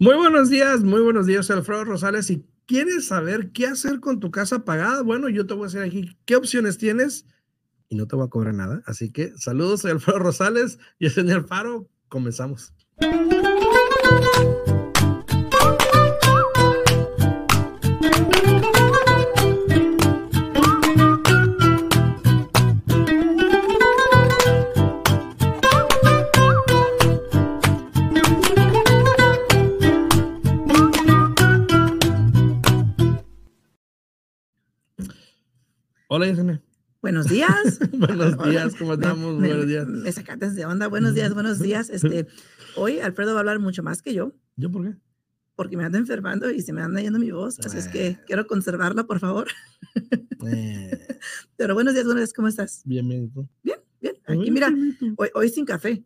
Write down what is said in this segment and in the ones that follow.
Muy buenos días, muy buenos días, Alfredo Rosales. Si quieres saber qué hacer con tu casa pagada, bueno, yo te voy a decir aquí qué opciones tienes y no te voy a cobrar nada. Así que saludos, soy Alfredo Rosales y el señor Faro. Comenzamos. Hola, Yesenia. Buenos días. buenos días, ¿cómo estamos? Me, buenos días. Me sacaste de onda. Buenos días, buenos días. Este, hoy Alfredo va a hablar mucho más que yo. ¿Yo por qué? Porque me anda enfermando y se me anda yendo mi voz. Así es que quiero conservarla, por favor. Eh, Pero buenos días, buenos días. ¿Cómo estás? bien, bien. Bien, bien. Muy Aquí, mira, hoy sin café.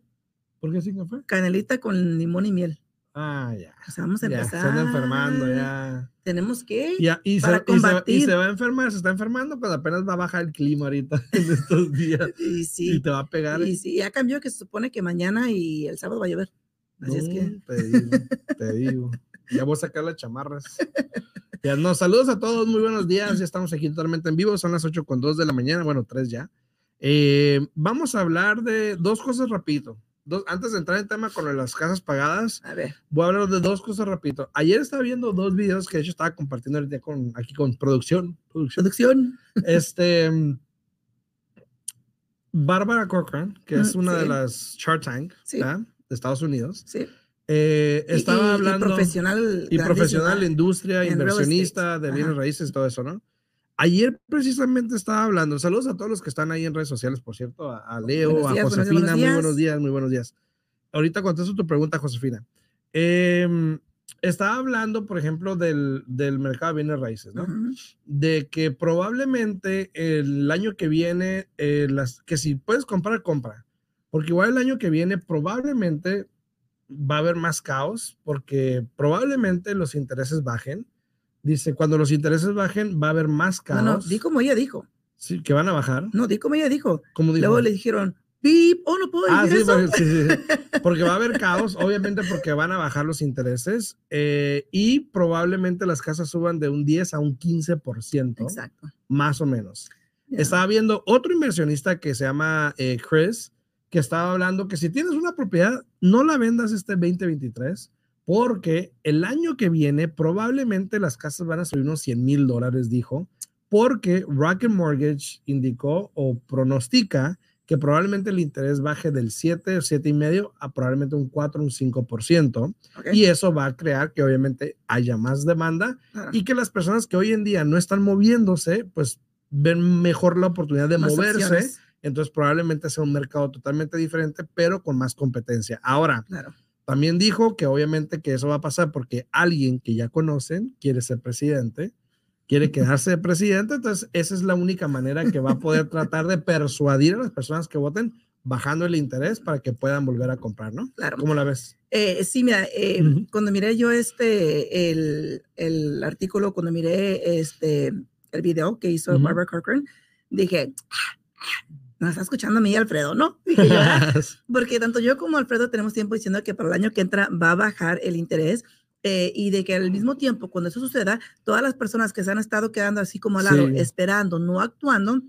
¿Por qué sin café? Canelita con limón y miel. Ah, ya. Sea, vamos a Ya, se empezar. anda enfermando, ya. Tenemos que. Ya, y, se, Para y, se, y combatir. se va a enfermar, se está enfermando cuando apenas va a bajar el clima ahorita en estos días. Y Y sí. te va a pegar. Y sí, ya cambió que se supone que mañana y el sábado va a llover. Así es que. No, Te digo, te digo. Ya voy a sacar las chamarras. Ya, no, saludos a todos, muy buenos días. Ya estamos aquí totalmente en vivo, son las 8 con 2 de la mañana, bueno, 3 ya. Eh, vamos a hablar de dos cosas rapidito. Dos, antes de entrar en tema con las casas pagadas, A ver. voy a hablar de dos cosas rapidito. Ayer estaba viendo dos videos que de hecho estaba compartiendo ahorita con, aquí con producción. producción Producción. este, Bárbara Corcoran, que es una de las Shark Tank de Estados Unidos, Sí. eh, estaba y- y hablando profesional. y profesional industria, en inversionista de bienes raíces, todo eso, ¿no? Ayer precisamente estaba hablando, saludos a todos los que están ahí en redes sociales, por cierto, a, Leo, Buenos a días, Josefina, buenos muy buenos días, muy buenos días. Ahorita contesto tu pregunta, Josefina. Em, estaba hablando, por ejemplo, del, del mercado de bienes raíces, ¿no? De que probablemente el año que viene, eh, las, que si puedes comprar, compra. Porque igual el año que viene probablemente va a haber más caos, porque probablemente los intereses bajen. Dice, cuando los intereses bajen, va a haber más No, caos. no, di como ella dijo. Sí, que van a bajar. No, di como ella dijo. Como digo. Luego le dijeron, pip, oh, no puedo Ah, decir sí, eso. porque, sí, sí, sí. Porque va a haber caos, obviamente porque van a bajar los intereses eh, y probablemente las casas suban de un 10 a un 15%, Exacto. más o menos. Estaba viendo otro inversionista que se llama eh, Chris, que estaba hablando que si tienes una propiedad, no la vendas este 2023, porque el año que viene probablemente las casas van a subir unos 100 mil dólares, dijo, porque Rocket Mortgage indicó o pronostica que probablemente el interés baje del 7 o 7 y medio a probablemente un 4 un 5%, Ok, y eso va a crear que obviamente haya más demanda claro. y que las personas que hoy en día no están moviéndose, pues ven mejor la oportunidad de Más moverse. Entonces probablemente sea un mercado totalmente diferente, pero con más competencia. Ahora, Claro. También dijo que obviamente que eso va a pasar porque alguien que ya conocen quiere ser presidente, quiere quedarse de presidente, entonces esa es la única manera que va a poder tratar de persuadir a las personas que voten bajando el interés para que puedan volver a comprar, ¿no? Claro. ¿Cómo la ves? Eh, sí, mira, eh, Ujú. cuando miré yo este, el, el artículo, cuando miré este, el video que hizo Ujú. Barbara Corcoran, dije, "Ah, ah, nos está escuchando a mí Alfredo, ¿no? Dije yo, porque tanto yo como Alfredo tenemos tiempo diciendo que para el año que entra va a bajar el interés eh, y de que al mismo tiempo, cuando eso suceda, todas las personas que se han estado quedando así como al lado, Sí. esperando, no actuando,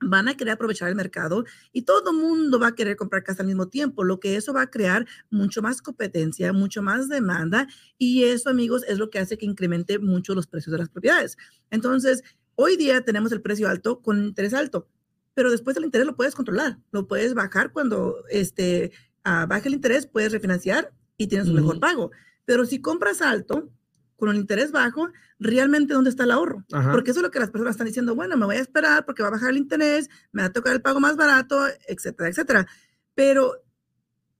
van a querer aprovechar el mercado y todo el mundo va a querer comprar casa al mismo tiempo, lo que eso va a crear mucho más competencia, mucho más demanda y eso, amigos, es lo que hace que incremente mucho los precios de las propiedades. Entonces, hoy día tenemos el precio alto con interés alto, pero después el interés lo puedes controlar, lo puedes bajar cuando este, ah, baje el interés, puedes refinanciar y tienes un mejor pago. Pero si compras alto, con el interés bajo, realmente ¿dónde está el ahorro? Ajá. Porque eso es lo que las personas están diciendo, bueno, me voy a esperar porque va a bajar el interés, me va a tocar el pago más barato, etcétera, etcétera. Pero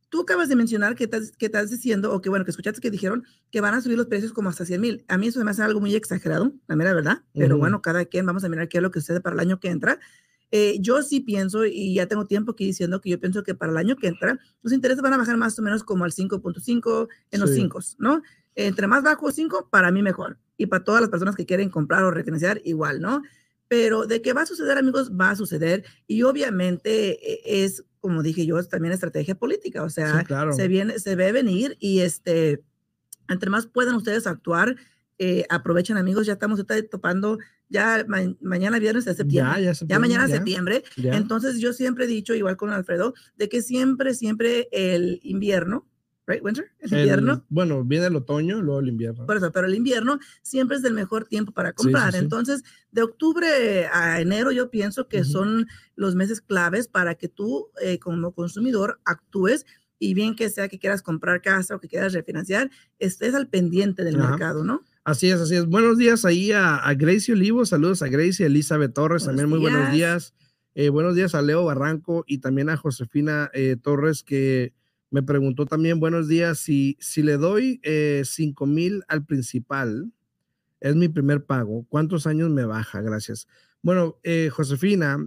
tú acabas de mencionar que estás, que estás diciendo, o que bueno, que escuchaste que dijeron que van a subir los precios como hasta 100 mil. A mí eso me hace algo muy exagerado, la mera verdad, pero Ujú. bueno, cada quien vamos a mirar qué es lo que sucede para el año que entra. Eh, yo sí pienso, y ya tengo tiempo aquí diciendo que yo pienso que para el año que entra, los intereses van a bajar más o menos como al 5.5 en los Sí. 5, ¿no? Entre más bajo 5, para mí mejor. Y para todas las personas que quieren comprar o refinanciar, igual, ¿no? Pero de que va a suceder, amigos, va a suceder. Y obviamente eh, es, como dije yo, también estrategia política. O sea, Sí, claro. se, viene, se ve venir y este entre más puedan ustedes actuar, eh, aprovechen amigos, ya estamos topando ya mañana viernes de septiembre, ya, ya, mañana septiembre, entonces yo siempre he dicho, igual con Alfredo, de que siempre, siempre el invierno, right, winter, el invierno. bueno, viene el otoño, luego el invierno. Por eso, pero el invierno siempre es el mejor tiempo para comprar, entonces de octubre a enero yo pienso que son los meses claves para que tú eh, como consumidor actúes y bien que sea que quieras comprar casa o que quieras refinanciar, estés al pendiente del mercado, ¿no? Así es, así es. Buenos días ahí a, a Gracie Olivo, saludos a Gracie, Elizabeth Torres, también muy buenos días. Eh, buenos días a Leo Barranco y también a Josefina eh, Torres que me preguntó también, buenos días, si, si le doy eh, 5 mil al principal, es mi primer pago, ¿cuántos años me baja? Gracias. Bueno, eh, Josefina,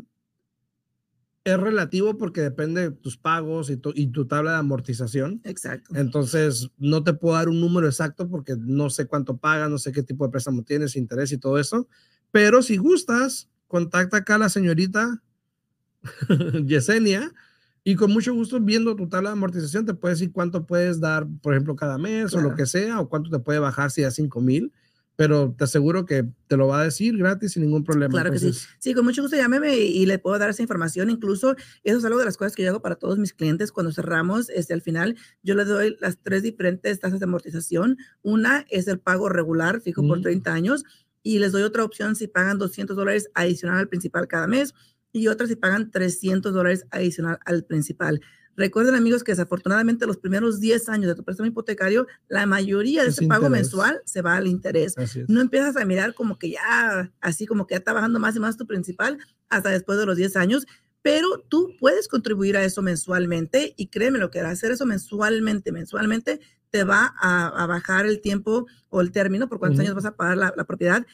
es relativo porque depende de tus pagos y tu, y tu tabla de amortización. Exacto. Entonces, no te puedo dar un número exacto porque no sé cuánto pagas, no sé qué tipo de préstamo tienes, interés y todo eso. Pero si gustas, contacta acá a la señorita Yesenia y con mucho gusto, viendo tu tabla de amortización, te puede decir cuánto puedes dar, por ejemplo, cada mes o lo que sea, o cuánto te puede bajar si a 5 mil pero te aseguro que te lo va a decir gratis sin ningún problema. Claro que sí. Sí, con mucho gusto llámeme y, le puedo dar esa información. Incluso eso es algo de las cosas que yo hago para todos mis clientes cuando cerramos. Este, al final yo les doy las tres diferentes tasas de amortización. Una es el pago regular, fijo por 30 años, y les doy otra opción si pagan 200 dólares adicional al principal cada mes y otra si pagan 300 dólares adicional al principal. Recuerden, amigos, que desafortunadamente los primeros 10 años de tu préstamo hipotecario, la mayoría de ese pago mensual se va al interés. No empiezas a mirar como que ya, así como que ya está bajando más y más tu principal hasta después de los 10 años, pero tú puedes contribuir a eso mensualmente y créeme lo que hacer eso mensualmente, mensualmente te va a, bajar el tiempo o el término por cuántos años vas a pagar la, propiedad.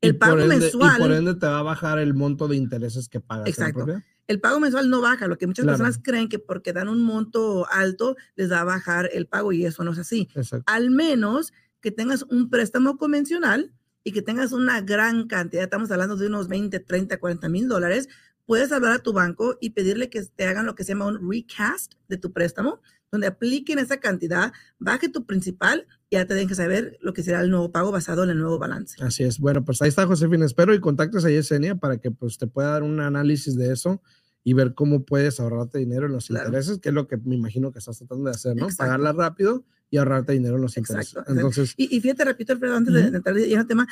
El pago mensual. Y por ende te va a bajar el monto de intereses que pagas. Exacto el pago mensual no baja, lo que muchas personas creen que porque dan un monto alto les va a bajar el pago y eso no es así. Al menos que tengas un préstamo convencional y que tengas una gran cantidad, estamos hablando de unos 20, 30, 40 mil dólares, puedes hablar a tu banco y pedirle que te hagan lo que se llama un recast de tu préstamo, donde apliquen esa cantidad, baje tu principal ya te que saber lo que será el nuevo pago basado en el nuevo balance. Así es. Bueno, pues ahí está Josefina. Espero y contactes a Yesenia para que pues te pueda dar un análisis de eso y ver cómo puedes ahorrarte dinero en los intereses, que es lo que me imagino que estás tratando de hacer, ¿no? Pagarla rápido y ahorrarte dinero en los intereses. Entonces, y, fíjate, repito, Alfredo, antes de entrar en el tema,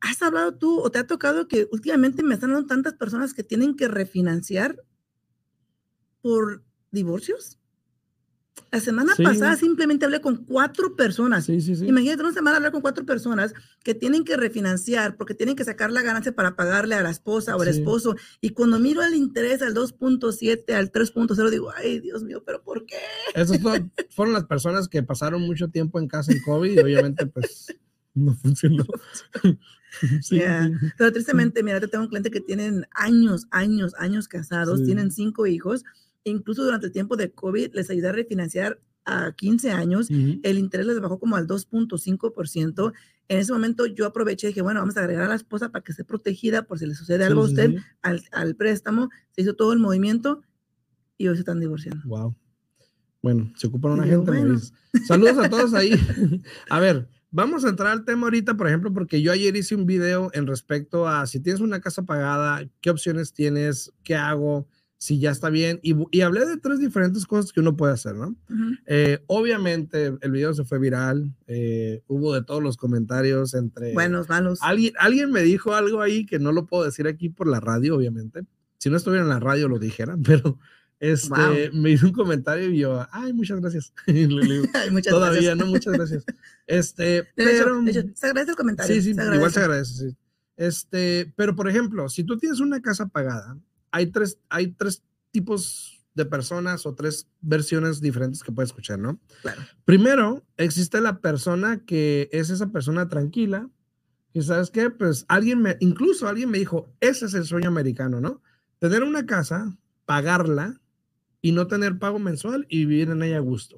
¿has hablado tú o te ha tocado que últimamente me están dando tantas personas que tienen que refinanciar por divorcios? La semana pasada simplemente hablé con cuatro personas. Imagínate una semana hablar con cuatro personas que tienen que refinanciar porque tienen que sacar la ganancia para pagarle a la esposa o al esposo. Y cuando miro el interés al 2.7, al 3.0, digo, ay, Dios mío, ¿pero por qué? Esas fueron, las personas que pasaron mucho tiempo en casa en COVID y obviamente pues no funcionó. Pero tristemente, mira, tengo un cliente que tienen años, años, años casados, tienen cinco hijos incluso durante el tiempo de COVID les ayudé a refinanciar a 15 años, el interés les bajó como al 2.5%. En ese momento yo aproveché y dije, bueno, vamos a agregar a la esposa para que esté protegida por si le sucede algo a usted al, al, préstamo. Se hizo todo el movimiento y hoy se están divorciando. Wow. Bueno, se ocupan una gente. Saludos a todos ahí. a ver, vamos a entrar al tema ahorita, por ejemplo, porque yo ayer hice un video en respecto a si tienes una casa pagada, qué opciones tienes, qué hago si ya está bien. Y, y, hablé de tres diferentes cosas que uno puede hacer, ¿no? Eh, obviamente el video se fue viral, eh, hubo de todos los comentarios entre... Buenos, malos. Alguien, alguien me dijo algo ahí que no lo puedo decir aquí por la radio, obviamente. Si no estuviera en la radio lo dijera, pero este, me hizo un comentario y yo, ay, muchas gracias. muchas Todavía, no, muchas gracias. Este, pero... se agradece el comentario. Sí, sí, igual se agradece, sí. Este, pero por ejemplo, si tú tienes una casa pagada hay tres, hay tres tipos de personas o tres versiones diferentes que puedes escuchar, ¿no? Claro. Primero, existe la persona que es esa persona tranquila, y sabes qué, pues alguien me, incluso alguien me dijo, ese es el sueño americano, ¿no? Tener una casa, pagarla y no tener pago mensual y vivir en ella a gusto.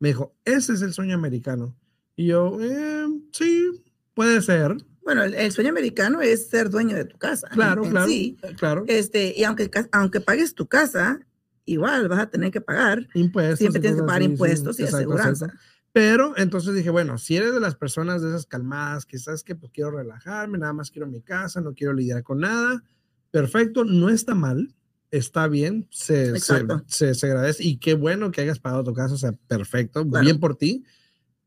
Me dijo, ese es el sueño americano. Y yo, eh, sí, puede ser. Bueno, el, sueño americano es ser dueño de tu casa. Claro, claro. Sí. Claro. Este, y aunque, aunque pagues tu casa, igual vas a tener que pagar. Impuestos. Siempre tienes que pagar impuestos y aseguranza. Pero entonces dije, bueno, si eres de las personas de esas calmadas, sabes que pues quiero relajarme, nada más quiero mi casa, no quiero lidiar con nada, perfecto, no está mal, está bien, se, se, se, agradece y qué bueno que hayas pagado tu casa, o sea, perfecto, bien por ti.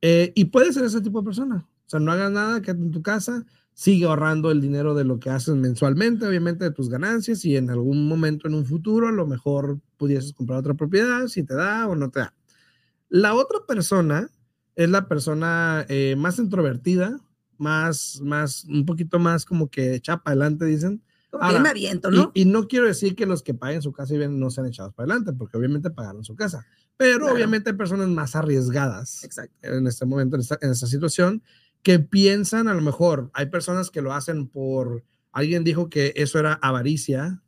Eh, y puedes ser ese tipo de persona, o sea, no hagas nada, quédate en tu casa, sigue ahorrando el dinero de lo que haces mensualmente, obviamente de tus ganancias y en algún momento en un futuro a lo mejor pudieses comprar otra propiedad, si te da o no te da. La otra persona es la persona eh, más introvertida, más, más, un poquito más como que echa para adelante, dicen. Ahora, me aviento, ¿no? Y, no quiero decir que los que paguen su casa y bien no sean echados para adelante, porque obviamente pagaron su casa. Pero obviamente hay personas más arriesgadas en este momento, en esta, en esta situación, que piensan a lo mejor, hay personas que lo hacen por, alguien dijo que eso era avaricia,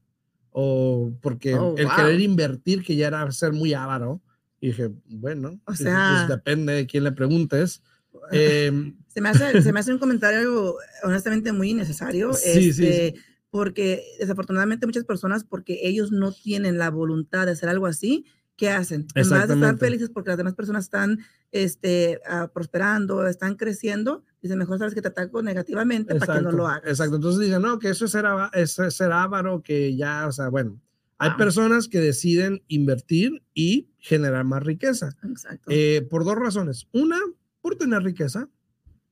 o porque oh, el querer invertir, que ya era ser muy avaro, y dije, bueno, o pues, sea, pues depende de quién le preguntes. Em, se, me hace, se me hace un comentario honestamente muy innecesario. Sí, este, sí, Porque desafortunadamente muchas personas, porque ellos no tienen la voluntad de hacer algo así, ¿qué hacen? En vez de estar felices porque las demás personas están este, uh, prosperando, están creciendo, dicen, mejor sabes que te ataco negativamente para que no lo hagas. Exacto, entonces dicen, no, que eso es ser, eso es ser avaro, que ya, o sea, bueno, hay personas que deciden invertir y generar más riqueza. Exacto. Eh, por dos razones. Una, por tener riqueza.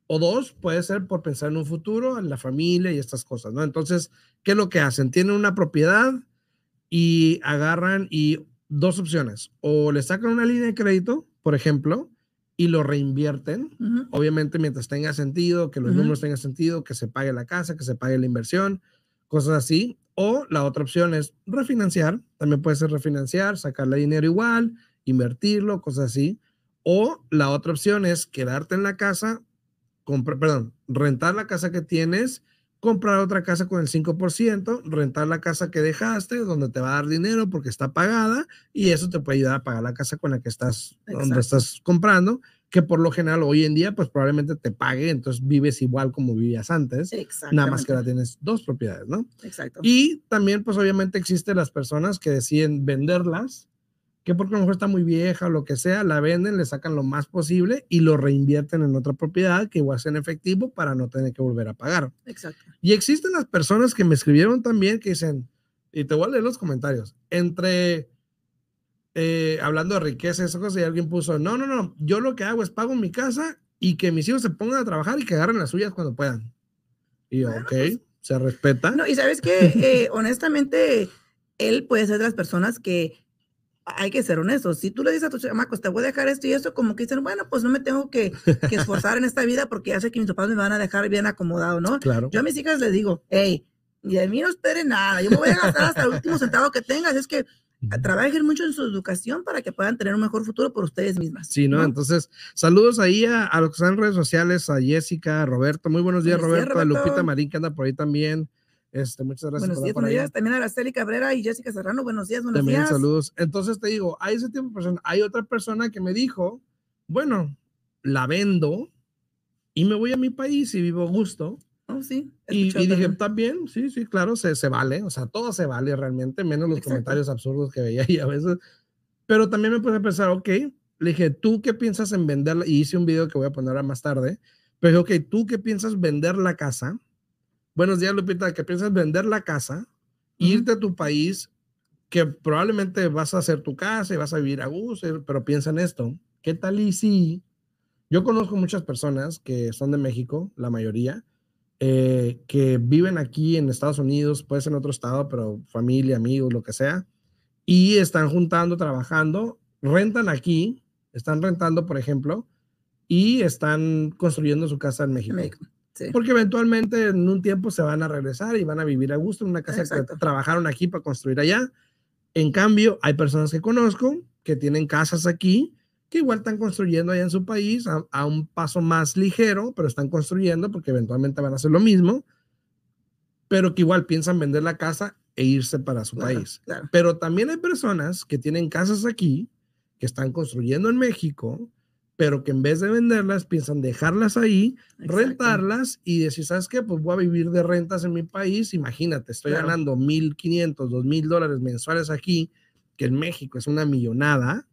O dos, puede ser por pensar en un futuro, en la familia y estas cosas, ¿no? Entonces, ¿qué es lo que hacen? Tienen una propiedad y agarran y dos opciones. O le sacan una línea de crédito, por ejemplo, y lo reinvierten. Obviamente, mientras tenga sentido, que los números tengan sentido, que se pague la casa, que se pague la inversión, cosas así. O la otra opción es refinanciar, también puede ser refinanciar, sacarle dinero igual, invertirlo, cosas así. O la otra opción es quedarte en la casa, perdón, rentar la casa que tienes, comprar otra casa con el 5%, rentar la casa que dejaste, donde te va a dar dinero porque está pagada, y eso te puede ayudar a pagar la casa con la que estás, donde estás comprando que por lo general hoy en día pues probablemente te pague, entonces vives igual como vivías antes, nada más que ahora tienes dos propiedades, ¿no? Exacto. Y también pues obviamente existen las personas que deciden venderlas, que porque a lo mejor está muy vieja o lo que sea, la venden, le sacan lo más posible y lo reinvierten en otra propiedad que igual sea en efectivo para no tener que volver a pagar. Exacto. Y existen las personas que me escribieron también que dicen, y te voy a leer los comentarios, entre eh, hablando de riqueza, esa cosa, y alguien puso, no, no, no, yo lo que hago es pago mi casa y que mis hijos se pongan a trabajar y que agarren las suyas cuando puedan. Y yo, ok, pues se respeta. No, y sabes que, eh, honestamente, él puede ser de las personas que hay que ser honestos. Si tú le dices a tus chamacos, te voy a dejar esto y eso, como que dicen, bueno, pues no me tengo que, que esforzar en esta vida porque ya sé que mis papás me van a dejar bien acomodado, ¿no? Claro. Yo a mis hijas les digo, hey, de mí no espere nada, yo me voy a gastar hasta el último centavo que tengas. Es que trabajen mucho en su educación para que puedan tener un mejor futuro por ustedes mismas. Sí, ¿no? Entonces, saludos ahí a, a, los que están en redes sociales, a Jessica, a Roberto. Muy buenos días, Roberto, a Lupita Marín, que anda por ahí también. Este, muchas gracias. Buenos días, buenos días. También a Araceli Cabrera y Jessica Serrano. Buenos días, buenos también, saludos. Entonces te digo, hay ese tipo de personas. Hay otra persona que me dijo, bueno, la vendo y me voy a mi país y vivo a gusto Oh, sí. Y, dije, también, sí, sí, claro, se, se vale, o sea, todo se vale realmente, menos los comentarios absurdos que veía ahí a veces. Pero también me puse a pensar, ok, le dije, ¿tú qué piensas en venderla? Y hice un video que voy a poner ahora más tarde. Pero, ok, ¿tú qué piensas vender la casa? Buenos días, Lupita, ¿qué piensas vender la casa? Irte a tu país, que probablemente vas a hacer tu casa y vas a vivir a gusto, pero piensa en esto. ¿Qué tal y si? Yo conozco muchas personas que son de México, la mayoría, eh, que viven aquí en Estados Unidos, puede ser en otro estado, pero familia, amigos, lo que sea, y están juntando, trabajando, rentan aquí, están rentando, por ejemplo, y están construyendo su casa en México. Porque eventualmente en un tiempo se van a regresar y van a vivir a gusto en una casa que trabajaron aquí para construir allá. En cambio, hay personas que conozco que tienen casas aquí que igual están construyendo allá en su país a, un paso más ligero, pero están construyendo porque eventualmente van a hacer lo mismo, pero que igual piensan vender la casa e irse para su país. Pero también hay personas que tienen casas aquí, que están construyendo en México, pero que en vez de venderlas piensan dejarlas ahí, rentarlas y decir, ¿sabes qué? Pues voy a vivir de rentas en mi país. Imagínate, estoy ganando 1.500, 2.000 dólares mensuales aquí, que en México es una millonada.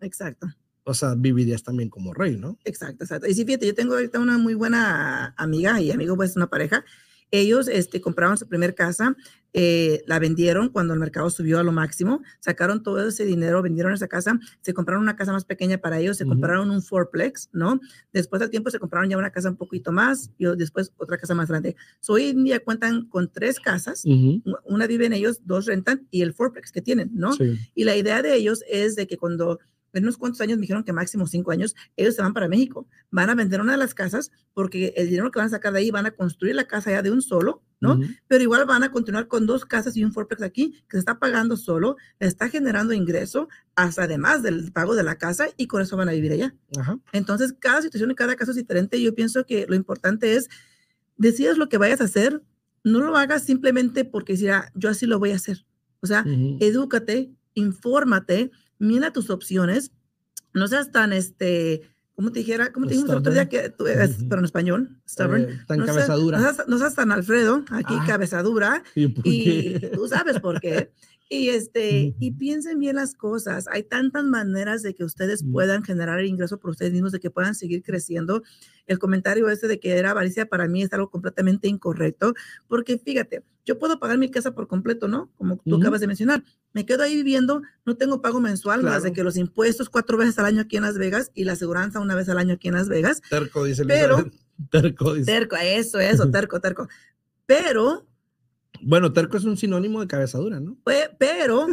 Exacto. o sea, vivirías también como rey, ¿no? Exacto, exacto. Y sí, fíjate, yo tengo ahorita una muy buena amiga y amigo, pues una pareja. Ellos este, compraron su primer casa, eh, la vendieron cuando el mercado subió a lo máximo, sacaron todo ese dinero, vendieron esa casa, se compraron una casa más pequeña para ellos, se compraron un fourplex, ¿no? Después del tiempo se compraron ya una casa un poquito más y después otra casa más grande. hoy en día cuentan con tres casas, una viven ellos, dos rentan y el fourplex que tienen, ¿no? Y la idea de ellos es de que cuando en unos cuantos años, me dijeron que máximo cinco años, ellos se van para México. Van a vender una de las casas porque el dinero que van a sacar de ahí van a construir la casa ya de un solo, ¿no? Pero igual van a continuar con dos casas y un fourplex aquí que se está pagando solo, está generando ingreso, hasta además del pago de la casa y con eso van a vivir allá. Entonces, cada situación y cada caso es diferente. Yo pienso que lo importante es, decidas lo que vayas a hacer, no lo hagas simplemente porque decir, yo así lo voy a hacer. O sea, edúcate, infórmate, mira tus opciones, no seas tan, este, ¿cómo te dijera? ¿Cómo te dijimos el otro día que tú eres, pero en español? Stubborn. Eh, tan cabezadura. no, seas, tan Alfredo, aquí ah. cabezadura. y tú sabes por qué. Y, este, y piensen bien las cosas. Hay tantas maneras de que ustedes puedan generar ingreso por ustedes mismos, de que puedan seguir creciendo. El comentario ese de que era avaricia para mí es algo completamente incorrecto, porque fíjate, yo puedo pagar mi casa por completo, ¿no? Como tú acabas de mencionar. Me quedo ahí viviendo, no tengo pago mensual, más de que los impuestos cuatro veces al año aquí en Las Vegas y la aseguranza una vez al año aquí en Las Vegas. Terco, dice Pero, terco, dice. Terco, eso, eso, terco, terco. Pero bueno, terco es un sinónimo de cabezadura, ¿no? Pero,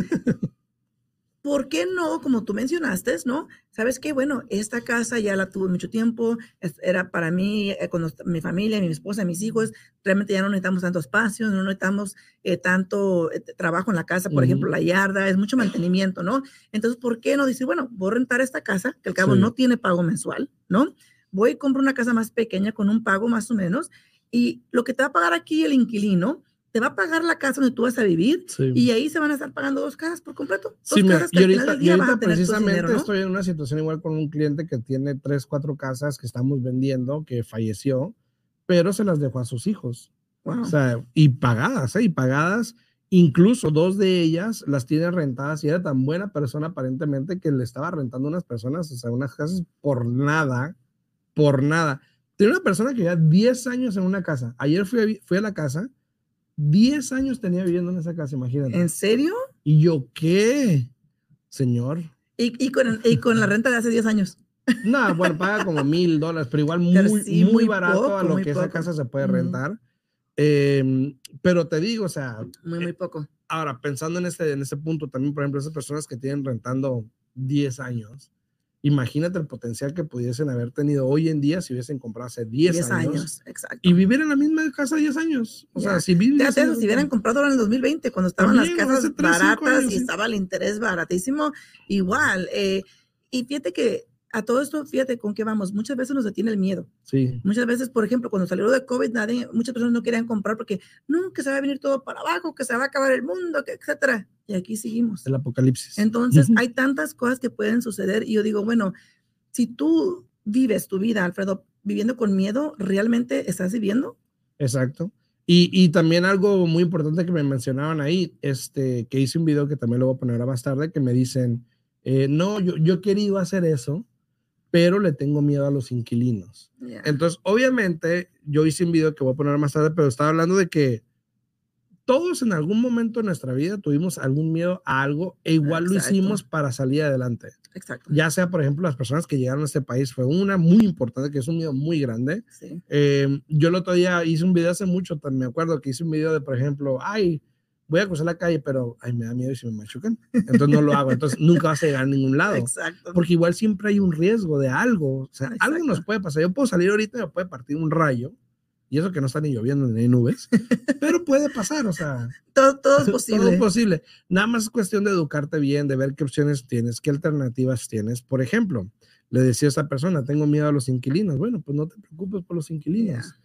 ¿por qué no? Como tú mencionaste, ¿no? Sabes qué? Bueno, esta casa ya la tuve mucho tiempo, era para mí, eh, con mi familia, mi esposa, mis hijos, realmente ya no necesitamos tanto espacio, no necesitamos eh, tanto eh, trabajo en la casa, por ejemplo, la yarda, es mucho mantenimiento, ¿no? Entonces, ¿por qué no decir, bueno, voy a rentar esta casa, que al cabo no tiene pago mensual, ¿no? Voy y compro una casa más pequeña con un pago más o menos, y lo que te va a pagar aquí el inquilino, te va a pagar la casa donde tú vas a vivir y ahí se van a estar pagando dos casas por completo. sí, y ahorita, precisamente estoy en una situación igual con un cliente que tiene tres, cuatro casas que estamos vendiendo, que falleció, pero se las dejó a sus hijos. O sea, y pagadas, ¿eh? Y pagadas, incluso dos de ellas las tiene rentadas y era tan buena persona aparentemente que le estaba rentando unas personas, o sea, unas casas por nada, por nada. Tiene una persona que ya 10 años en una casa. Ayer fui fui a la casa 10 años tenía viviendo en esa casa, imagínate. ¿En serio? Y yo, ¿qué? Señor. ¿Y, con, y con, la renta de hace 10 años? No, bueno, paga como mil dólares, pero igual muy, muy, barato a lo que esa casa se puede rentar. Em, pero te digo, o sea. Muy, muy poco. Ahora, pensando en ese, en ese punto, también, por ejemplo, esas personas que tienen rentando 10 años, Imagínate el potencial que pudiesen haber tenido hoy en día si hubiesen comprado hace 10, años, exacto. y vivir en la misma casa 10 años. O sea, si viven. si hubieran comprado en el 2020, cuando estaban las casas baratas y estaba el interés baratísimo, igual. Eh, y fíjate que a todo esto, fíjate con qué vamos. Muchas veces nos detiene el miedo. Sí. Muchas veces, por ejemplo, cuando salió de COVID, nadie, muchas personas no querían comprar porque no, que se va a venir todo para abajo, que se va a acabar el mundo, que etcétera. Y aquí seguimos. El apocalipsis. Entonces, hay tantas cosas que pueden suceder y yo digo, bueno, si tú vives tu vida, Alfredo, viviendo con miedo, ¿realmente estás viviendo? Exacto. Y, y, también algo muy importante que me mencionaban ahí, este, que hice un video que también lo voy a poner ahora más tarde, que me dicen, eh, no, yo, yo he querido hacer eso, pero le tengo miedo a los inquilinos. Entonces, obviamente, yo hice un video que voy a poner más tarde, pero estaba hablando de que todos en algún momento de nuestra vida tuvimos algún miedo a algo e igual lo hicimos para salir adelante. Exacto. Ya sea, por ejemplo, las personas que llegaron a este país, fue una muy importante, que es un miedo muy grande. Eh, yo el otro día hice un video hace mucho, me acuerdo que hice un video de, por ejemplo, ay, voy a cruzar la calle, pero ay, me da miedo y se me machucan. Entonces no lo hago. Entonces nunca vas a llegar a ningún lado. Exacto. Porque igual siempre hay un riesgo de algo. O sea, algo nos puede pasar. Yo puedo salir ahorita y me puede partir un rayo. Y eso que no está ni lloviendo ni hay nubes. pero puede pasar, o sea. Todo, todo es posible. Todo es posible. Nada más es cuestión de educarte bien, de ver qué opciones tienes, qué alternativas tienes. Por ejemplo, le decía a esa persona, tengo miedo a los inquilinos. Bueno, pues no te preocupes por los inquilinos.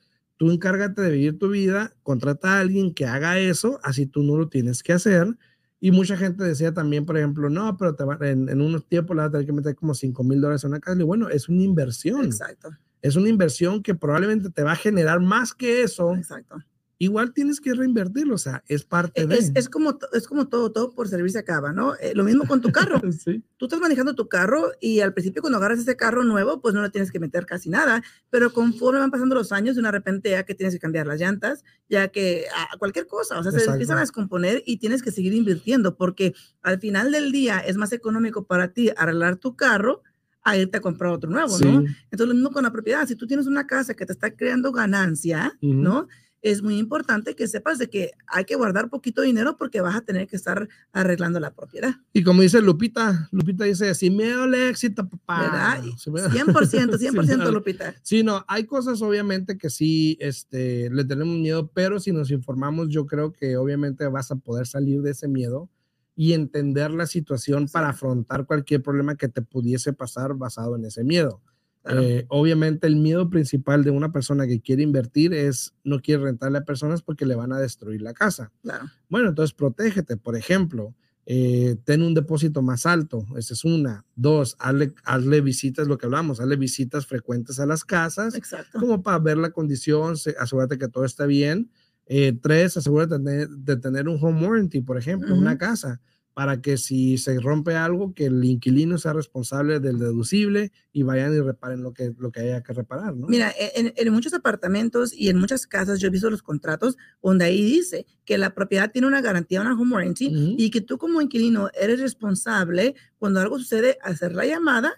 Tú encárgate de vivir tu vida, contrata a alguien que haga eso, así tú no lo tienes que hacer. Y mucha gente decía también, por ejemplo, no, pero te va, en, en, unos tiempos le vas a tener que meter como 5 mil dólares en una casa. Y bueno, es una inversión. Exacto. Es una inversión que probablemente te va a generar más que eso. Exacto. Igual tienes que reinvertirlo, o sea, es parte E- de... Es, es como, es como todo, todo por servir se acaba, ¿no? Eh, lo mismo con tu carro. Sí. Tú estás manejando tu carro y al principio cuando agarras ese carro nuevo, pues no le tienes que meter casi nada, pero conforme van pasando los años, de una repente ya que tienes que cambiar las llantas, ya que a cualquier cosa, o sea, se Exacto. empiezan a descomponer y tienes que seguir invirtiendo porque al final del día es más económico para ti arreglar tu carro a irte a comprar otro nuevo, Sí. ¿no? Entonces, lo mismo con la propiedad. Si tú tienes una casa que te está creando ganancia, Ujú. ¿no? Es muy importante que sepas de que hay que guardar poquito dinero porque vas a tener que estar arreglando la propiedad, Y como dice Lupita, Lupita dice, si me da el éxito, papá. ¿verdad? Y Si me da- 100%, Sí, 100%, me da- Lupita. Sí, no, hay cosas obviamente que sí este, le tenemos miedo, pero si nos informamos, yo creo que obviamente vas a poder salir de ese miedo y entender la situación para afrontar cualquier problema que te pudiese pasar basado en ese miedo. Claro. Eh, obviamente el miedo principal de una persona que quiere invertir es no quiere rentarle a personas porque le van a destruir la casa. Claro. Bueno, entonces protégete, por ejemplo, eh, ten un depósito más alto, esa es una. Dos, hazle, hazle visitas, lo que hablamos, hazle visitas frecuentes a las casas, Exacto. como para ver la condición, se- asegúrate que todo está bien. Eh, tres, asegúrate de tener, de tener un home warranty, por ejemplo, una casa, para que si se rompe algo, que el inquilino sea responsable del deducible y vayan y reparen lo que, lo que haya que reparar, ¿no? Mira, e, en, en muchos apartamentos y en muchas casas yo he visto los contratos donde ahí dice que la propiedad tiene una garantía, una home warranty, y que tú como inquilino eres responsable cuando algo sucede, hacer la llamada,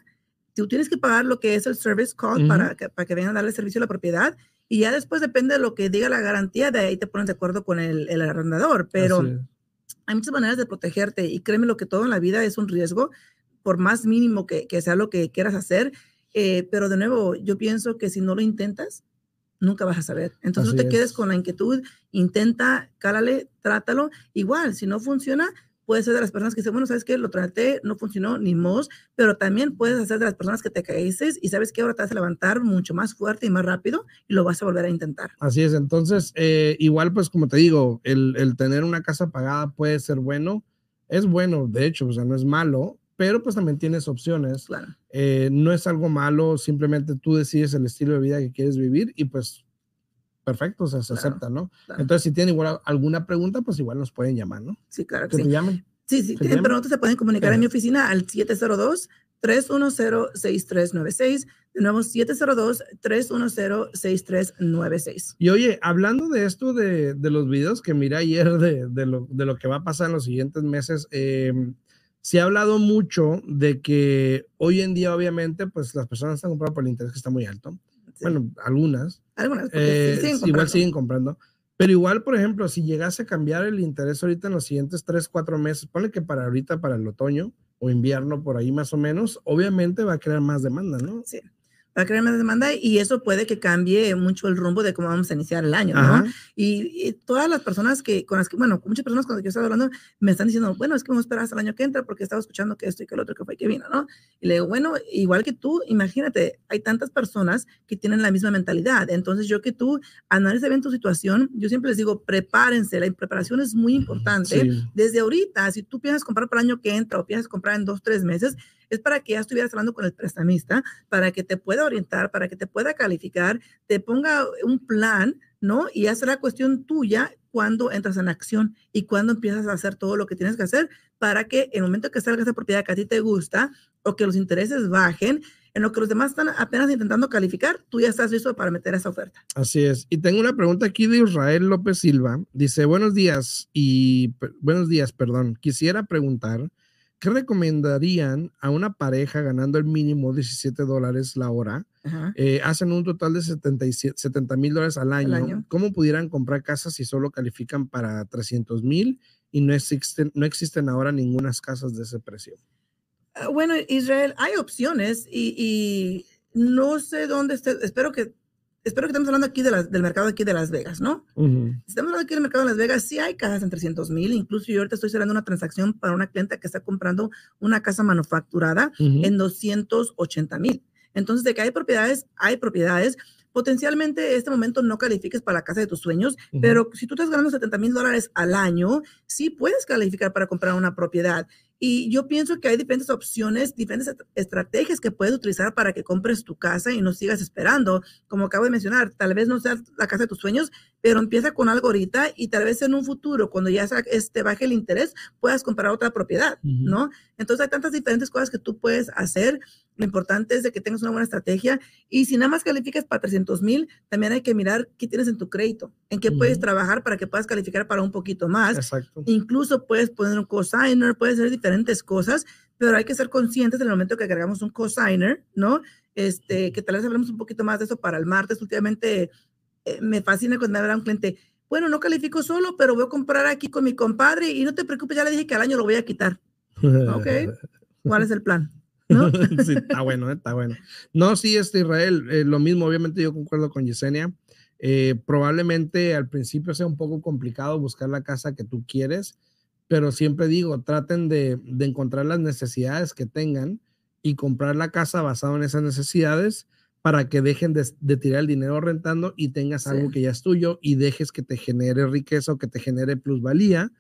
tú tienes que pagar lo que es el service call para, que, para que vengan a darle servicio a la propiedad y ya después depende de lo que diga la garantía, de ahí te pones de acuerdo con el, el arrendador, pero. Hay muchas maneras de protegerte y créeme lo que todo en la vida es un riesgo, por más mínimo que, que sea lo que quieras hacer, eh, pero de nuevo, yo pienso que si no lo intentas, nunca vas a saber. Entonces Así no te quedes es. con la inquietud, intenta, cálale, trátalo. Igual, si no funciona, puedes ser de las personas que dicen, bueno, ¿sabes qué? Lo traté, no funcionó, ni mos, pero también puedes hacer de las personas que te caíste y sabes que ahora te vas a levantar mucho más fuerte y más rápido y lo vas a volver a intentar. Así es, entonces, eh, igual pues como te digo, el, el tener una casa pagada puede ser bueno, es bueno, de hecho, o sea, no es malo, pero pues también tienes opciones. Claro. Eh, no es algo malo, simplemente tú decides el estilo de vida que quieres vivir y pues perfecto, o sea, se Claro, acepta, ¿no? claro. Entonces, si tienen igual alguna pregunta, pues igual nos pueden llamar, ¿no? Sí, claro Que que te sí. llamen. Sí, sí, ¿Te tienen preguntas, se pueden comunicar en mi oficina al 702-310-6396. De nuevo, 702-310-6396. Y oye, hablando de esto de, de los videos que miré ayer de, de lo, de lo que va a pasar en los siguientes meses, eh, se ha hablado mucho de que hoy en día, obviamente, pues las personas están comprando por el interés que está muy alto. Sí. Bueno, algunas, Algunas, eh, sí, siguen igual siguen comprando. Pero igual, por ejemplo, si llegase a cambiar el interés ahorita en los siguientes 3, 4 meses, ponle que para ahorita, para el otoño o invierno, por ahí más o menos, obviamente va a crear más demanda, ¿no? Sí. Va a crear más demanda y eso puede que cambie mucho el rumbo de cómo vamos a iniciar el año, ¿no? Y, y todas las personas que, con las que, bueno, muchas personas con las que yo estaba hablando me están diciendo, bueno, es que vamos a esperar hasta el año que entra porque estaba escuchando que esto y que el otro que fue y que vino, ¿no? Y le digo, bueno, igual que tú, imagínate, hay tantas personas que tienen la misma mentalidad. Entonces, yo que tú analices bien tu situación, yo siempre les digo, prepárense, la preparación es muy importante. Sí. Desde ahorita, si tú piensas comprar para el año que entra o piensas comprar en dos, tres meses, es para que ya estuvieras hablando con el prestamista, para que te pueda orientar, para que te pueda calificar, te ponga un plan, ¿no? Y ya será cuestión tuya cuando entras en acción y cuando empiezas a hacer todo lo que tienes que hacer para que en el momento que salga esa propiedad que a ti te gusta o que los intereses bajen, en lo que los demás están apenas intentando calificar, tú ya estás listo para meter esa oferta. Así es. Y tengo una pregunta aquí de Israel López Silva. Dice, buenos días y buenos días, perdón. Quisiera preguntar, ¿qué recomendarían a una pareja ganando el mínimo 17 dólares la hora? Eh, hacen un total de 77 70 mil dólares al año. año. ¿Cómo pudieran comprar casas si solo califican para 300 mil y no existen, no existen ahora ninguna casas de ese precio? Ah, Bueno, Israel, hay opciones y, y no sé dónde esté, espero que, espero que estemos hablando aquí de las- del mercado aquí de Las Vegas, ¿no? Ujú. Si estamos hablando aquí del mercado de Las Vegas, sí hay casas en 300 mil, incluso yo ahorita estoy cerrando una transacción para una clienta que está comprando una casa manufacturada Ujú. en 280 mil. Entonces, de que hay propiedades, hay propiedades. Potencialmente, en este momento no califiques para la casa de tus sueños, Ujú. pero si tú estás ganando 70 mil dólares al año, sí puedes calificar para comprar una propiedad. Y yo pienso que hay diferentes opciones, diferentes estrategias que puedes utilizar para que compres tu casa y no sigas esperando. Como acabo de mencionar, tal vez no sea la casa de tus sueños, pero empieza con algo ahorita y tal vez en un futuro, cuando ya este, baje el interés, puedas comprar otra propiedad, ¿no? Entonces hay tantas diferentes cosas que tú puedes hacer. Lo importante es de que tengas una buena estrategia y si nada más calificas para 300 mil, también hay que mirar qué tienes en tu crédito, en qué puedes trabajar para que puedas calificar para un poquito más. Exacto. Incluso puedes poner un cosigner, puedes hacer diferentes cosas, pero hay que ser conscientes en el momento que agregamos un cosigner, ¿no? Este, que tal vez hablemos un poquito más de eso para el martes. Últimamente eh, me fascina cuando me habla un cliente, bueno, no califico solo, pero voy a comprar aquí con mi compadre y no te preocupes, ya le dije que al año lo voy a quitar. ok, ¿cuál es el plan? ¿No? sí, está bueno, está bueno. No, sí, este Israel, eh, lo mismo, obviamente yo concuerdo con Yesenia. Eh, probablemente al principio sea un poco complicado buscar la casa que tú quieres, pero siempre digo, traten de, de encontrar las necesidades que tengan y comprar la casa basado en esas necesidades para que dejen de, tirar el dinero rentando y tengas algo que ya es tuyo y dejes que te genere riqueza o que te genere plusvalía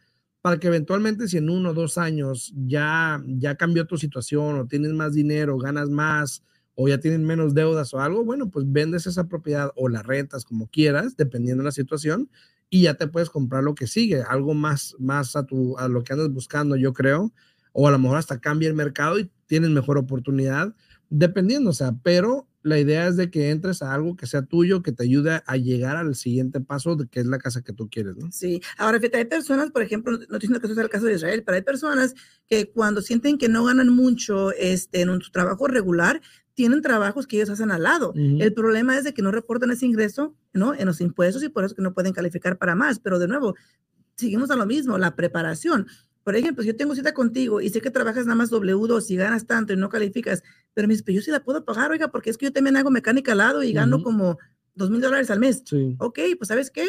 para que eventualmente si en uno o dos años ya, ya cambió tu situación o tienes más dinero, ganas más o ya tienes menos deudas o algo, bueno, pues vendes esa propiedad o la rentas como quieras, dependiendo de la situación, y ya te puedes comprar lo que sigue, algo más, más a, tu, a lo que andas buscando, yo creo, o a lo mejor hasta cambia el mercado y tienes mejor oportunidad, dependiendo, o sea, pero la idea es de que entres a algo que sea tuyo, que te ayude a llegar al siguiente paso, de que es la casa que tú quieres, ¿no? Sí, ahora fíjate, hay personas, por ejemplo, no estoy diciendo que eso sea el caso de Israel, pero hay personas que cuando sienten que no ganan mucho este, en su trabajo regular, tienen trabajos que ellos hacen al lado. El problema es de que no reportan ese ingreso, ¿no? En los impuestos y por eso que no pueden calificar para más. Pero de nuevo, seguimos a lo mismo, la preparación. Por ejemplo, si yo tengo cita contigo y sé que trabajas nada más W2 y ganas tanto y no calificas, pero me dices, pero yo sí la puedo pagar, oiga, porque es que yo también hago mecánica al lado y gano como dos mil dólares al mes. Sí. Ok, pues ¿sabes qué?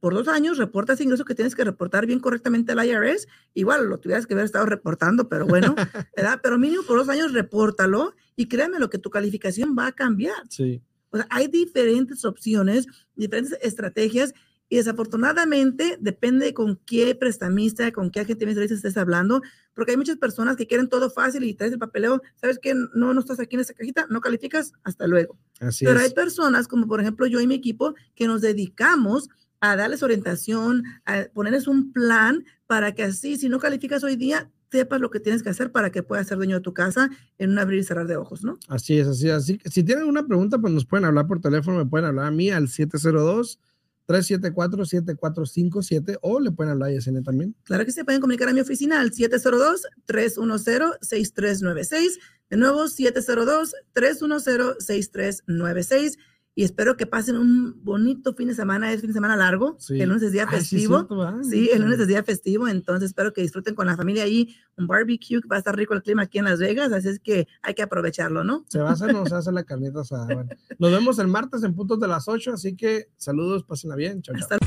Por dos años reportas ingreso que tienes que reportar bien correctamente al IRS. Igual lo tuvieras que haber estado reportando, pero bueno, ¿verdad? Pero mínimo por dos años repórtalo y créeme lo que tu calificación va a cambiar. Sí. O sea, hay diferentes opciones, diferentes estrategias y desafortunadamente depende con qué prestamista, con qué agente de servicios estés hablando, porque hay muchas personas que quieren todo fácil y traes el papeleo, sabes que no, no estás aquí en esa cajita, no calificas, hasta luego. Así Pero hay personas como por ejemplo yo y mi equipo que nos dedicamos a darles orientación, a ponerles un plan para que así, si no calificas hoy día, sepas lo que tienes que hacer para que puedas ser dueño de tu casa en un abrir y cerrar de ojos, ¿no? Así es, así es. Así si tienen una pregunta, pues nos pueden hablar por teléfono, me pueden hablar a mí al 702 374-7457 o le pueden hablar a Yesenia también. Claro que se pueden comunicar a mi oficina al 702-310-6396. De nuevo, 702-310-6396 y espero que pasen un bonito fin de semana, es fin de semana largo, el lunes es día festivo, sí, el lunes es día festivo, entonces espero que disfruten con la familia ahí, un barbecue, que va a estar rico el clima aquí en Las Vegas, así es que hay que aprovecharlo, ¿no? Se va a hacer, nos hace la carnita asada. nos vemos el martes en puntos de las 8, así que saludos, pásenla bien, chao, chao.